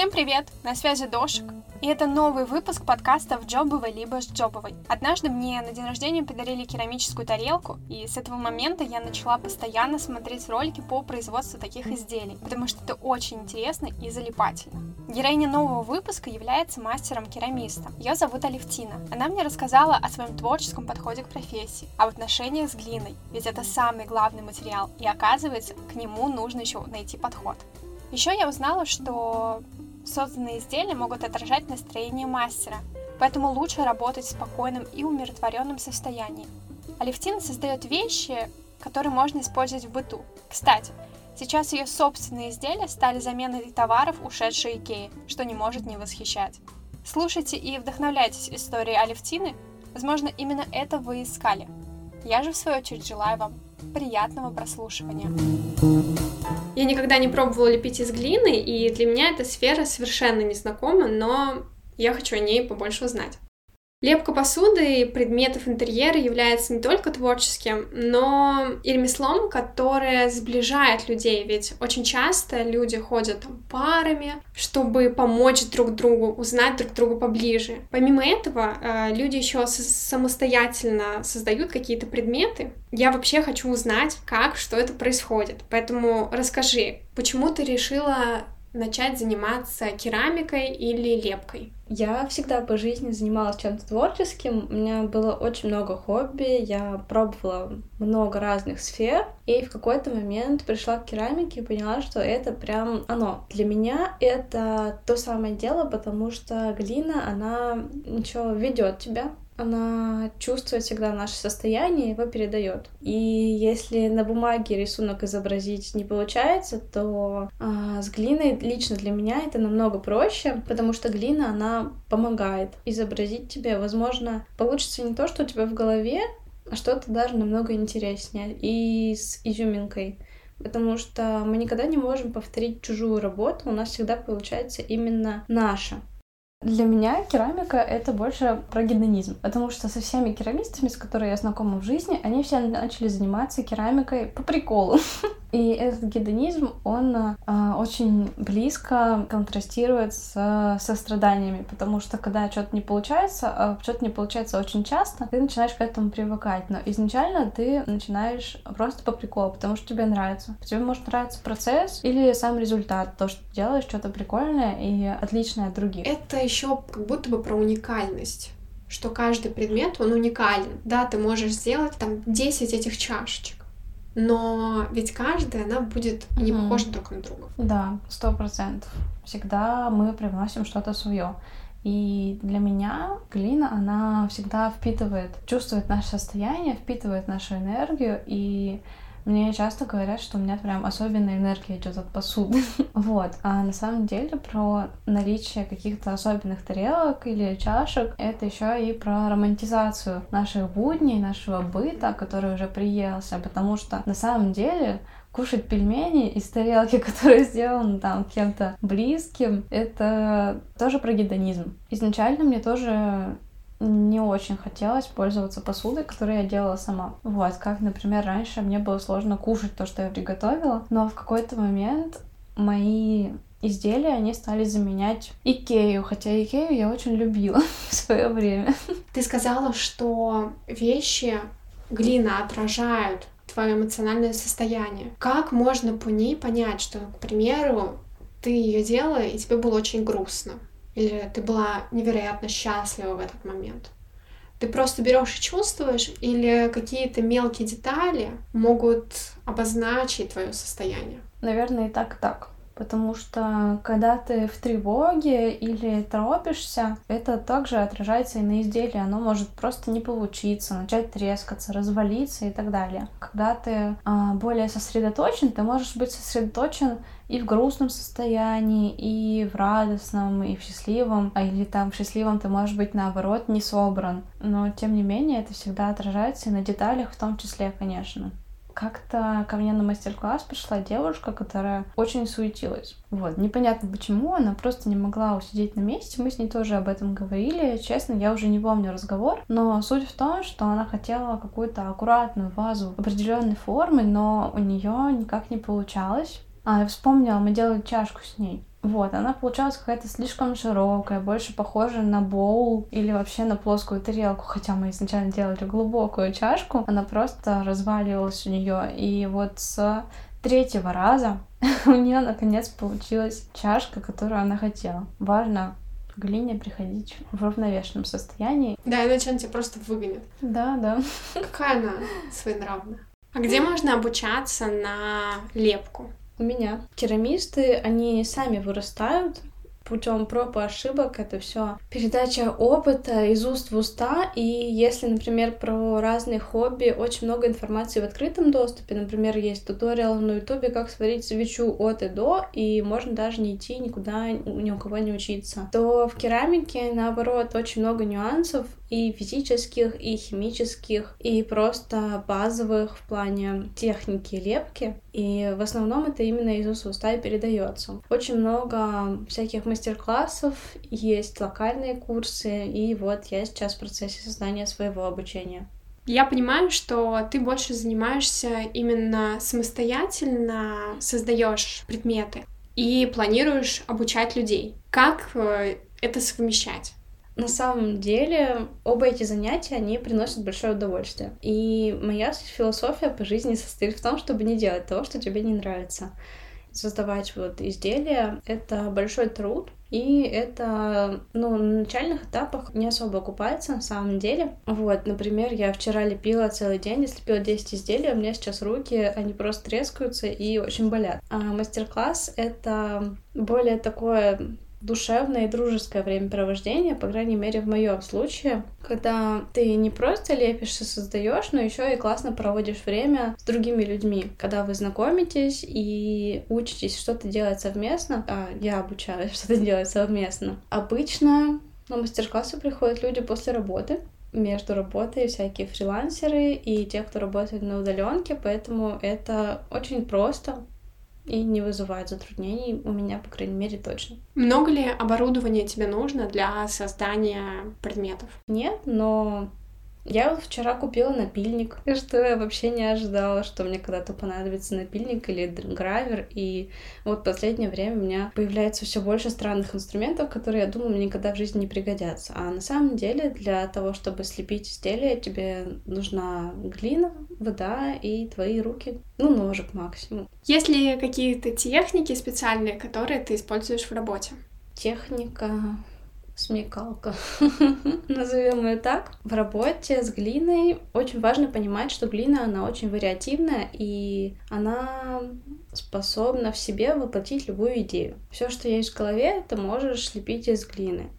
Всем привет! На связи Дошик. И это новый выпуск подкаста «В Джобовой либо с Джобовой». Однажды мне на день рождения подарили керамическую тарелку, и с этого момента я начала постоянно смотреть ролики по производству таких изделий, потому что это очень интересно и залипательно. Героиня нового выпуска является мастером-керамистом. Ее зовут Алевтина. Она мне рассказала о своем творческом подходе к профессии, об отношениях с глиной, ведь это самый главный материал, и оказывается, к нему нужно еще найти подход. Еще я узнала, что созданные изделия могут отражать настроение мастера, поэтому лучше работать в спокойном и умиротворенном состоянии. Алевтина создает вещи, которые можно использовать в быту. Кстати, сейчас ее собственные изделия стали заменой товаров, ушедшей Икеи, что не может не восхищать. Слушайте и вдохновляйтесь историей Алевтины, возможно, именно это вы искали. Я же, в свою очередь, желаю вам приятного прослушивания. Я никогда не пробовала лепить из глины, и для меня эта сфера совершенно незнакома, но я хочу о ней побольше узнать. Лепка посуды и предметов интерьера является не только творческим, но и ремеслом, которое сближает людей, ведь очень часто люди ходят там парами, чтобы помочь друг другу, узнать друг друга поближе. Помимо этого, э, люди еще самостоятельно создают какие-то предметы. Я вообще хочу узнать, как, что это происходит. Поэтому расскажи, почему ты решила начать заниматься керамикой или лепкой? Я всегда по жизни занималась чем-то творческим. У меня было очень много хобби, я пробовала много разных сфер, и в какой-то момент пришла к керамике и поняла, что это прям оно. Для меня это то самое дело, потому что глина, она ничего ведет тебя, она чувствует всегда наше состояние и его передает. И если на бумаге рисунок изобразить не получается, то а, с глиной лично для меня это намного проще, потому что глина, она помогает изобразить тебе. Возможно, получится не то, что у тебя в голове, а что-то даже намного интереснее и с изюминкой потому что мы никогда не можем повторить чужую работу, у нас всегда получается именно наша. Для меня керамика — это больше про гедонизм, потому что со всеми керамистами, с которыми я знакома в жизни, они все начали заниматься керамикой по приколу. И этот гедонизм, он э, очень близко контрастирует с состраданиями, потому что когда что-то не получается, а что-то не получается очень часто, ты начинаешь к этому привыкать. Но изначально ты начинаешь просто по приколу, потому что тебе нравится. Тебе может нравиться процесс или сам результат, то, что ты делаешь что-то прикольное и отличное от других. Это еще как будто бы про уникальность что каждый предмет, он уникален. Да, ты можешь сделать там 10 этих чашечек, но ведь каждая, она будет не похожа друг на друга. Да, сто процентов. Всегда мы привносим что-то свое. И для меня глина, она всегда впитывает, чувствует наше состояние, впитывает нашу энергию, и мне часто говорят, что у меня прям особенная энергия идет от посуды. вот. А на самом деле про наличие каких-то особенных тарелок или чашек это еще и про романтизацию наших будней, нашего быта, который уже приелся. Потому что на самом деле кушать пельмени из тарелки, которая сделана там кем-то близким, это тоже про гедонизм. Изначально мне тоже не очень хотелось пользоваться посудой, которую я делала сама. Вот, как, например, раньше мне было сложно кушать то, что я приготовила, но в какой-то момент мои изделия, они стали заменять Икею, хотя Икею я очень любила в свое время. Ты сказала, что вещи глина отражают твое эмоциональное состояние. Как можно по ней понять, что, к примеру, ты ее делала, и тебе было очень грустно? Или ты была невероятно счастлива в этот момент? Ты просто берешь и чувствуешь, или какие-то мелкие детали могут обозначить твое состояние? Наверное, и так, и так. Потому что когда ты в тревоге или торопишься, это также отражается и на изделии. Оно может просто не получиться, начать трескаться, развалиться и так далее. Когда ты а, более сосредоточен, ты можешь быть сосредоточен и в грустном состоянии, и в радостном, и в счастливом, а или там в счастливом ты можешь быть наоборот не собран. Но тем не менее это всегда отражается и на деталях в том числе, конечно. Как-то ко мне на мастер-класс пришла девушка, которая очень суетилась. Вот, непонятно почему, она просто не могла усидеть на месте. Мы с ней тоже об этом говорили. Честно, я уже не помню разговор, но суть в том, что она хотела какую-то аккуратную вазу определенной формы, но у нее никак не получалось. А, я вспомнила, мы делали чашку с ней. Вот, она получалась какая-то слишком широкая, больше похожа на боул или вообще на плоскую тарелку, хотя мы изначально делали глубокую чашку, она просто разваливалась у нее. И вот с третьего раза у нее наконец получилась чашка, которую она хотела. Важно к глине приходить в равновешенном состоянии. Да, иначе она тебя просто выгонит. Да, да. Какая она своенравная. А где можно обучаться на лепку? У меня. Керамисты, они сами вырастают, путем проб и ошибок это все передача опыта из уст в уста. И если, например, про разные хобби, очень много информации в открытом доступе. Например, есть туториал на ютубе, как сварить свечу от и до, и можно даже не идти никуда, ни у кого не учиться. То в керамике, наоборот, очень много нюансов, и физических, и химических, и просто базовых в плане техники лепки. И в основном это именно из уст уста и передается. Очень много всяких мастер-классов, есть локальные курсы, и вот я сейчас в процессе создания своего обучения. Я понимаю, что ты больше занимаешься именно самостоятельно, создаешь предметы и планируешь обучать людей. Как э, это совмещать? На самом деле, оба эти занятия, они приносят большое удовольствие. И моя философия по жизни состоит в том, чтобы не делать того, что тебе не нравится. Создавать вот изделия — это большой труд, и это, ну, на начальных этапах не особо окупается на самом деле. Вот, например, я вчера лепила целый день, я слепила 10 изделий, у меня сейчас руки, они просто трескаются и очень болят. А мастер-класс — это более такое душевное и дружеское времяпровождение, по крайней мере, в моем случае, когда ты не просто лепишь и создаешь, но еще и классно проводишь время с другими людьми, когда вы знакомитесь и учитесь что-то делать совместно, а я обучаюсь что-то делать совместно. Обычно на мастер-классы приходят люди после работы, между работой всякие фрилансеры и те, кто работает на удаленке, поэтому это очень просто и не вызывает затруднений у меня, по крайней мере, точно. Много ли оборудования тебе нужно для создания предметов? Нет, но я вот вчера купила напильник, что я вообще не ожидала, что мне когда-то понадобится напильник или гравер. И вот в последнее время у меня появляется все больше странных инструментов, которые, я думаю, мне никогда в жизни не пригодятся. А на самом деле для того, чтобы слепить изделие, тебе нужна глина, вода и твои руки. Ну, ножик максимум. Есть ли какие-то техники специальные, которые ты используешь в работе? Техника смекалка, назовем ее так. В работе с глиной очень важно понимать, что глина, она очень вариативная, и она способна в себе воплотить любую идею. Все, что есть в голове, ты можешь слепить из глины.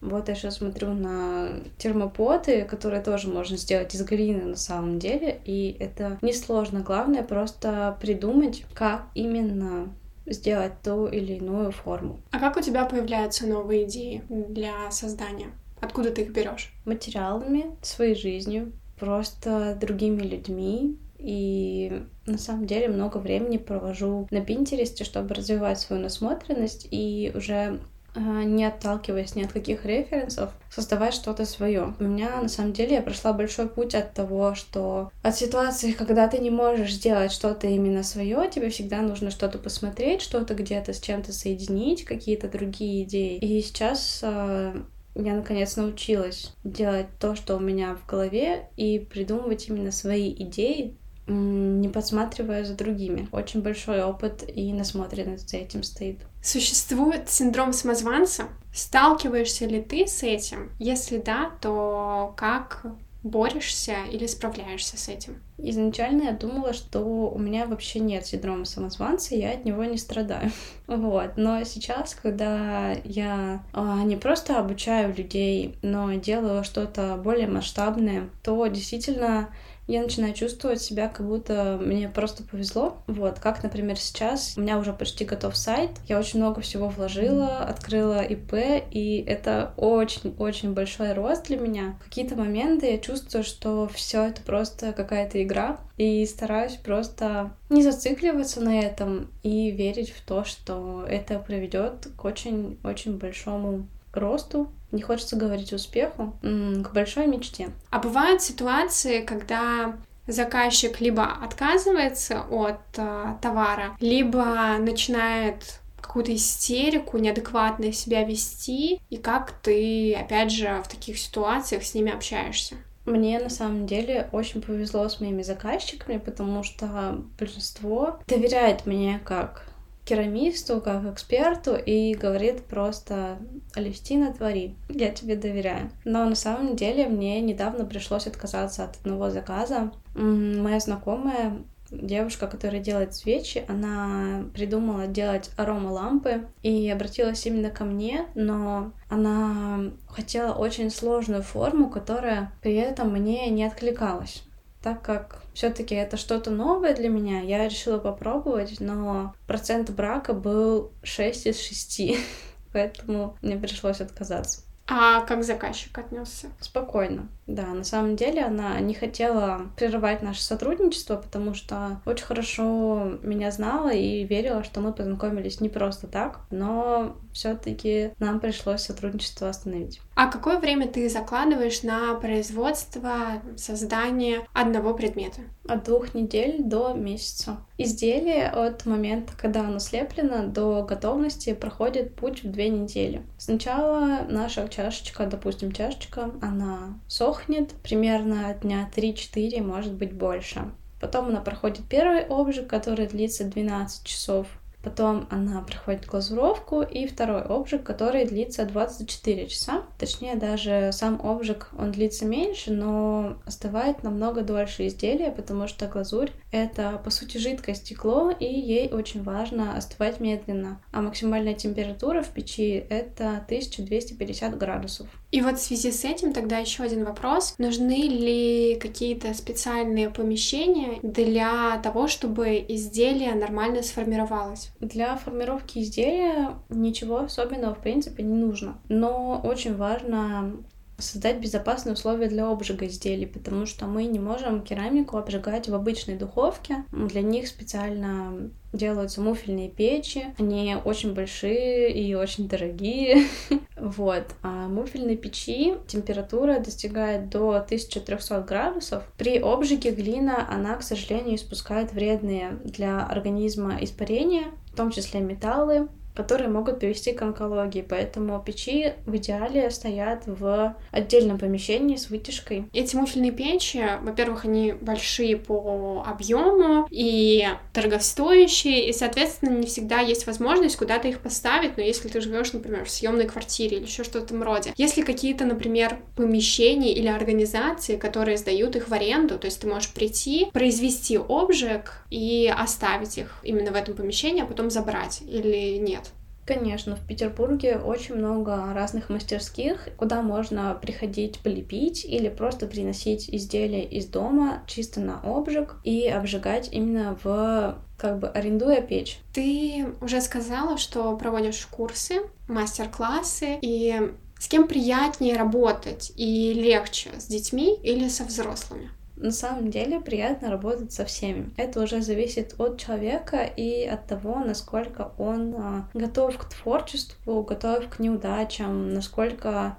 Вот я сейчас смотрю на термопоты, которые тоже можно сделать из глины на самом деле, и это несложно. Главное просто придумать, как именно сделать ту или иную форму. А как у тебя появляются новые идеи для создания? Откуда ты их берешь? Материалами, своей жизнью, просто другими людьми. И на самом деле много времени провожу на Пинтересте, чтобы развивать свою насмотренность и уже не отталкиваясь ни от каких референсов, создавать что-то свое. У меня, на самом деле, я прошла большой путь от того, что от ситуации, когда ты не можешь сделать что-то именно свое, тебе всегда нужно что-то посмотреть, что-то где-то с чем-то соединить, какие-то другие идеи. И сейчас э, я наконец научилась делать то, что у меня в голове, и придумывать именно свои идеи, не подсматривая за другими. Очень большой опыт и насмотренность за этим стоит. Существует синдром самозванца? Сталкиваешься ли ты с этим? Если да, то как борешься или справляешься с этим? Изначально я думала, что у меня вообще нет синдрома самозванца, я от него не страдаю. Вот. Но сейчас, когда я а, не просто обучаю людей, но делаю что-то более масштабное, то действительно я начинаю чувствовать себя, как будто мне просто повезло. Вот, как, например, сейчас у меня уже почти готов сайт, я очень много всего вложила, открыла ИП, и это очень-очень большой рост для меня. В какие-то моменты я чувствую, что все это просто какая-то игра, и стараюсь просто не зацикливаться на этом и верить в то, что это приведет к очень-очень большому росту, не хочется говорить успеху, к большой мечте. А бывают ситуации, когда заказчик либо отказывается от э, товара, либо начинает какую-то истерику, неадекватно себя вести, и как ты, опять же, в таких ситуациях с ними общаешься? Мне на самом деле очень повезло с моими заказчиками, потому что большинство доверяет мне как керамисту, как эксперту и говорит просто «Алевтина, твори, я тебе доверяю». Но на самом деле мне недавно пришлось отказаться от одного заказа. Моя знакомая девушка, которая делает свечи, она придумала делать аромалампы и обратилась именно ко мне, но она хотела очень сложную форму, которая при этом мне не откликалась. Так как все-таки это что-то новое для меня, я решила попробовать, но процент брака был 6 из 6, поэтому мне пришлось отказаться. А как заказчик отнесся? Спокойно. Да, на самом деле она не хотела прерывать наше сотрудничество, потому что очень хорошо меня знала и верила, что мы познакомились не просто так, но все-таки нам пришлось сотрудничество остановить. А какое время ты закладываешь на производство, создание одного предмета? От двух недель до месяца. Изделие от момента, когда оно слеплено, до готовности проходит путь в две недели. Сначала наша чашечка, допустим, чашечка, она сохнет примерно дня 3-4, может быть больше. Потом она проходит первый обжиг, который длится 12 часов. Потом она проходит глазуровку и второй обжиг, который длится 24 часа. Точнее, даже сам обжиг, он длится меньше, но остывает намного дольше изделия, потому что глазурь — это, по сути, жидкое стекло, и ей очень важно остывать медленно. А максимальная температура в печи — это 1250 градусов. И вот в связи с этим тогда еще один вопрос. Нужны ли какие-то специальные помещения для того, чтобы изделие нормально сформировалось? Для формировки изделия ничего особенного в принципе не нужно. Но очень важно создать безопасные условия для обжига изделий, потому что мы не можем керамику обжигать в обычной духовке. Для них специально делаются муфельные печи. Они очень большие и очень дорогие. вот. А муфельной печи температура достигает до 1300 градусов. При обжиге глина, она, к сожалению, испускает вредные для организма испарения, в том числе металлы, которые могут привести к онкологии. Поэтому печи в идеале стоят в отдельном помещении с вытяжкой. Эти муфельные печи, во-первых, они большие по объему и дорогостоящие, и, соответственно, не всегда есть возможность куда-то их поставить, но если ты живешь, например, в съемной квартире или еще что-то в этом роде. Если какие-то, например, помещения или организации, которые сдают их в аренду, то есть ты можешь прийти, произвести обжиг и оставить их именно в этом помещении, а потом забрать или нет? Конечно, в Петербурге очень много разных мастерских, куда можно приходить полепить или просто приносить изделия из дома чисто на обжиг и обжигать именно в как бы арендуя печь. Ты уже сказала, что проводишь курсы, мастер-классы, и с кем приятнее работать и легче, с детьми или со взрослыми? На самом деле приятно работать со всеми. Это уже зависит от человека и от того, насколько он а, готов к творчеству, готов к неудачам, насколько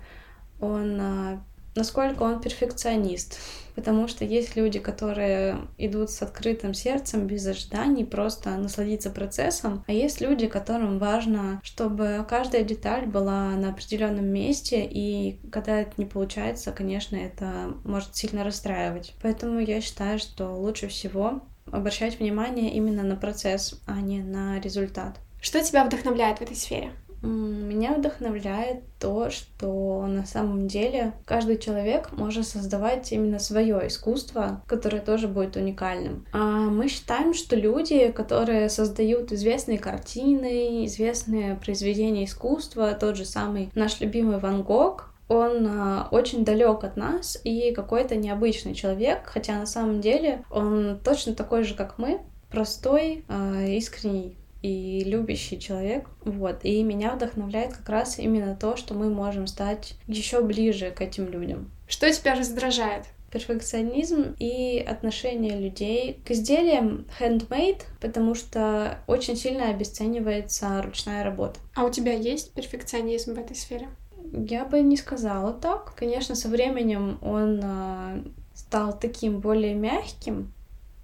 он а, насколько он перфекционист. Потому что есть люди, которые идут с открытым сердцем, без ожиданий, просто насладиться процессом. А есть люди, которым важно, чтобы каждая деталь была на определенном месте, и когда это не получается, конечно, это может сильно расстраивать. Поэтому я считаю, что лучше всего обращать внимание именно на процесс, а не на результат. Что тебя вдохновляет в этой сфере? Меня вдохновляет то, что на самом деле каждый человек может создавать именно свое искусство, которое тоже будет уникальным. А мы считаем, что люди, которые создают известные картины, известные произведения искусства, тот же самый наш любимый Ван Гог, он э, очень далек от нас и какой-то необычный человек, хотя на самом деле он точно такой же, как мы, простой, э, искренний и любящий человек. Вот. И меня вдохновляет как раз именно то, что мы можем стать еще ближе к этим людям. Что тебя раздражает? перфекционизм и отношение людей к изделиям handmade, потому что очень сильно обесценивается ручная работа. А у тебя есть перфекционизм в этой сфере? Я бы не сказала так. Конечно, со временем он э, стал таким более мягким,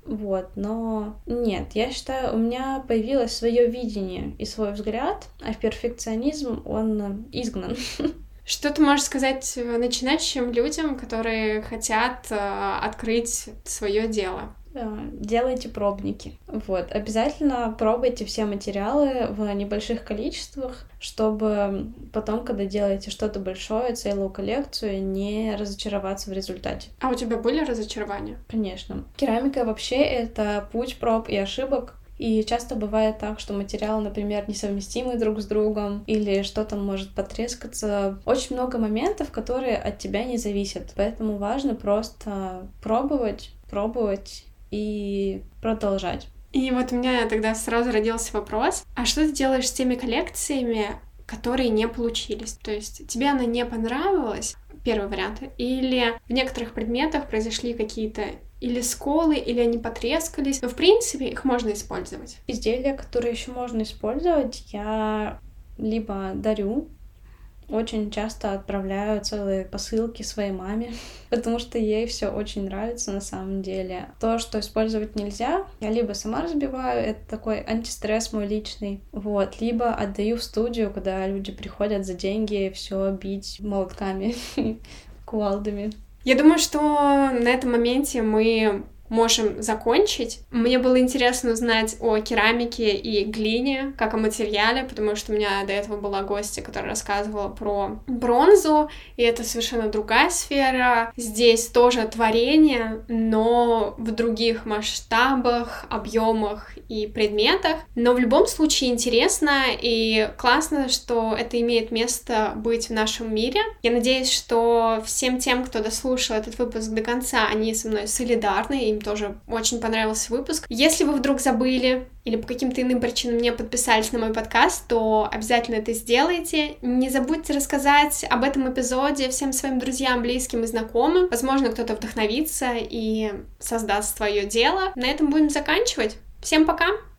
Вот, но нет, я считаю, у меня появилось свое видение и свой взгляд, а перфекционизм, он изгнан. Что ты можешь сказать э, начинающим людям, которые хотят э, открыть свое дело? Делайте пробники. Вот, обязательно пробуйте все материалы в небольших количествах, чтобы потом, когда делаете что-то большое, целую коллекцию, не разочароваться в результате. А у тебя были разочарования? Конечно. Керамика вообще это путь проб и ошибок. И часто бывает так, что материалы, например, несовместимы друг с другом, или что-то может потрескаться. Очень много моментов, которые от тебя не зависят. Поэтому важно просто пробовать, пробовать и продолжать. И вот у меня тогда сразу родился вопрос, а что ты делаешь с теми коллекциями, которые не получились? То есть тебе она не понравилась, первый вариант, или в некоторых предметах произошли какие-то или сколы, или они потрескались. Но, в принципе, их можно использовать. Изделия, которые еще можно использовать, я либо дарю очень часто отправляю целые посылки своей маме, потому что ей все очень нравится на самом деле. То, что использовать нельзя, я либо сама разбиваю, это такой антистресс мой личный, вот, либо отдаю в студию, когда люди приходят за деньги все бить молотками, кувалдами. Я думаю, что на этом моменте мы можем закончить. Мне было интересно узнать о керамике и глине, как о материале, потому что у меня до этого была гостья, которая рассказывала про бронзу, и это совершенно другая сфера. Здесь тоже творение, но в других масштабах, объемах и предметах. Но в любом случае интересно и классно, что это имеет место быть в нашем мире. Я надеюсь, что всем тем, кто дослушал этот выпуск до конца, они со мной солидарны, им тоже очень понравился выпуск. Если вы вдруг забыли или по каким-то иным причинам не подписались на мой подкаст, то обязательно это сделайте. Не забудьте рассказать об этом эпизоде всем своим друзьям, близким и знакомым. Возможно, кто-то вдохновится и создаст свое дело. На этом будем заканчивать. Всем пока!